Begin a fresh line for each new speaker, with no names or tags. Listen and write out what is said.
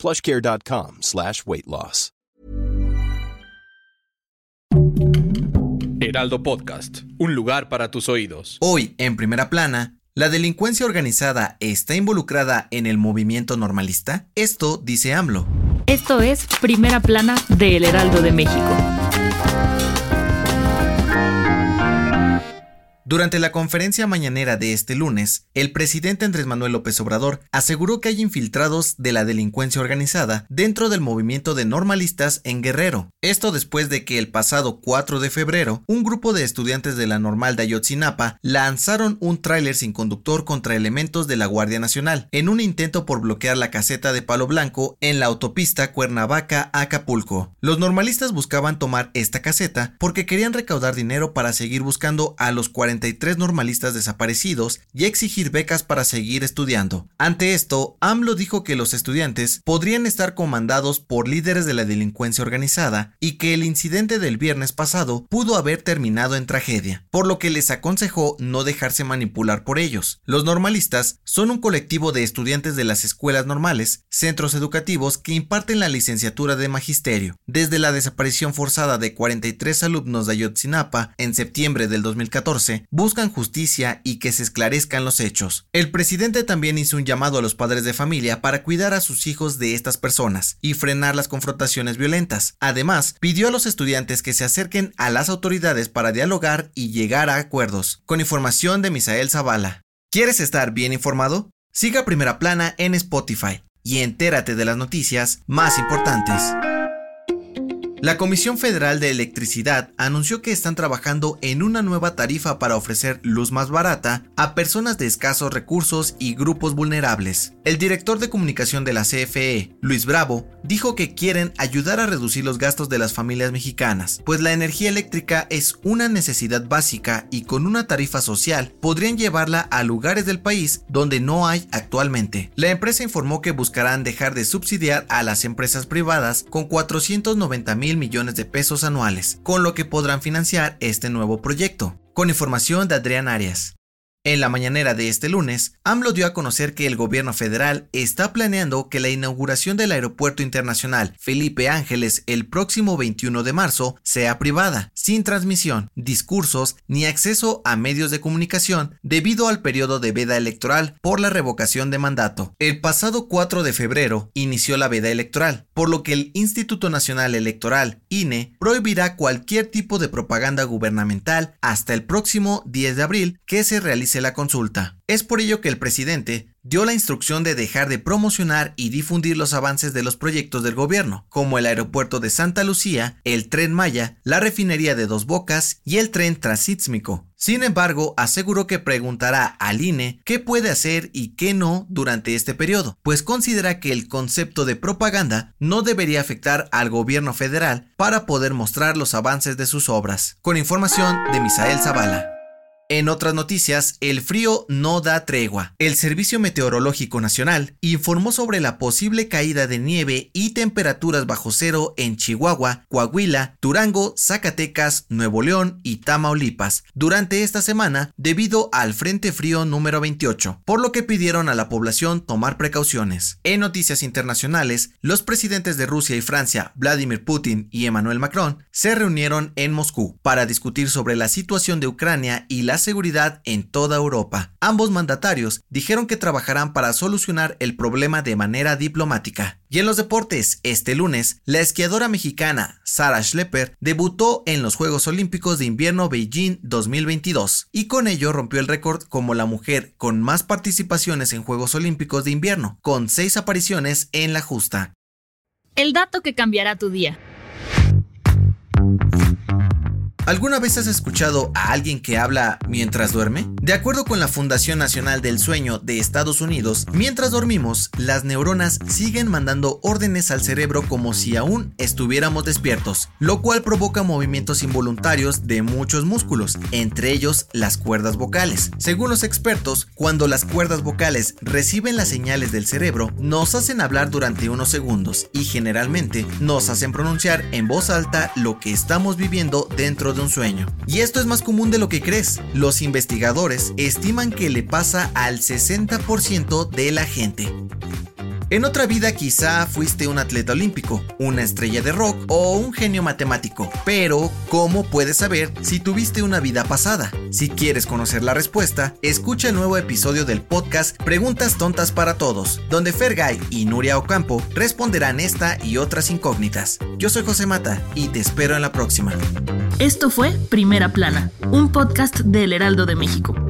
plushcare.com slash weight loss.
Heraldo Podcast, un lugar para tus oídos.
Hoy, en primera plana, ¿la delincuencia organizada está involucrada en el movimiento normalista? Esto dice AMLO.
Esto es Primera Plana de El Heraldo de México.
Durante la conferencia mañanera de este lunes, el presidente Andrés Manuel López Obrador aseguró que hay infiltrados de la delincuencia organizada dentro del movimiento de normalistas en Guerrero. Esto después de que el pasado 4 de febrero, un grupo de estudiantes de la normal de Ayotzinapa lanzaron un tráiler sin conductor contra elementos de la Guardia Nacional, en un intento por bloquear la caseta de Palo Blanco en la autopista Cuernavaca-Acapulco. Los normalistas buscaban tomar esta caseta porque querían recaudar dinero para seguir buscando a los 40 normalistas desaparecidos y exigir becas para seguir estudiando. Ante esto, AMLO dijo que los estudiantes podrían estar comandados por líderes de la delincuencia organizada y que el incidente del viernes pasado pudo haber terminado en tragedia, por lo que les aconsejó no dejarse manipular por ellos. Los normalistas son un colectivo de estudiantes de las escuelas normales, centros educativos que imparten la licenciatura de magisterio. Desde la desaparición forzada de 43 alumnos de Ayotzinapa en septiembre del 2014, buscan justicia y que se esclarezcan los hechos. El presidente también hizo un llamado a los padres de familia para cuidar a sus hijos de estas personas y frenar las confrontaciones violentas. Además, pidió a los estudiantes que se acerquen a las autoridades para dialogar y llegar a acuerdos. Con información de Misael Zavala. ¿Quieres estar bien informado? Siga Primera Plana en Spotify y entérate de las noticias más importantes. La Comisión Federal de Electricidad anunció que están trabajando en una nueva tarifa para ofrecer luz más barata a personas de escasos recursos y grupos vulnerables. El director de comunicación de la CFE, Luis Bravo, dijo que quieren ayudar a reducir los gastos de las familias mexicanas, pues la energía eléctrica es una necesidad básica y con una tarifa social podrían llevarla a lugares del país donde no hay actualmente. La empresa informó que buscarán dejar de subsidiar a las empresas privadas con 490 mil millones de pesos anuales, con lo que podrán financiar este nuevo proyecto. Con información de Adrián Arias. En la mañanera de este lunes, AMLO dio a conocer que el gobierno federal está planeando que la inauguración del Aeropuerto Internacional Felipe Ángeles el próximo 21 de marzo sea privada, sin transmisión, discursos ni acceso a medios de comunicación debido al periodo de veda electoral por la revocación de mandato. El pasado 4 de febrero inició la veda electoral, por lo que el Instituto Nacional Electoral, INE, prohibirá cualquier tipo de propaganda gubernamental hasta el próximo 10 de abril que se realice la consulta. Es por ello que el presidente dio la instrucción de dejar de promocionar y difundir los avances de los proyectos del gobierno, como el aeropuerto de Santa Lucía, el tren Maya, la refinería de Dos Bocas y el tren transísmico. Sin embargo, aseguró que preguntará al INE qué puede hacer y qué no durante este periodo, pues considera que el concepto de propaganda no debería afectar al gobierno federal para poder mostrar los avances de sus obras. Con información de Misael Zavala. En otras noticias, el frío no da tregua. El Servicio Meteorológico Nacional informó sobre la posible caída de nieve y temperaturas bajo cero en Chihuahua, Coahuila, Durango, Zacatecas, Nuevo León y Tamaulipas durante esta semana debido al Frente Frío número 28, por lo que pidieron a la población tomar precauciones. En noticias internacionales, los presidentes de Rusia y Francia, Vladimir Putin y Emmanuel Macron, se reunieron en Moscú para discutir sobre la situación de Ucrania y la seguridad en toda Europa. Ambos mandatarios dijeron que trabajarán para solucionar el problema de manera diplomática. Y en los deportes, este lunes, la esquiadora mexicana Sarah Schlepper debutó en los Juegos Olímpicos de Invierno Beijing 2022 y con ello rompió el récord como la mujer con más participaciones en Juegos Olímpicos de Invierno, con seis apariciones en la justa.
El dato que cambiará tu día.
¿Alguna vez has escuchado a alguien que habla mientras duerme? De acuerdo con la Fundación Nacional del Sueño de Estados Unidos, mientras dormimos, las neuronas siguen mandando órdenes al cerebro como si aún estuviéramos despiertos, lo cual provoca movimientos involuntarios de muchos músculos, entre ellos las cuerdas vocales. Según los expertos, cuando las cuerdas vocales reciben las señales del cerebro, nos hacen hablar durante unos segundos y generalmente nos hacen pronunciar en voz alta lo que estamos viviendo dentro de un sueño. Y esto es más común de lo que crees. Los investigadores estiman que le pasa al 60% de la gente. En otra vida quizá fuiste un atleta olímpico, una estrella de rock o un genio matemático, pero ¿cómo puedes saber si tuviste una vida pasada? Si quieres conocer la respuesta, escucha el nuevo episodio del podcast Preguntas Tontas para Todos, donde Fergay y Nuria Ocampo responderán esta y otras incógnitas. Yo soy José Mata y te espero en la próxima.
Esto fue Primera Plana, un podcast del Heraldo de México.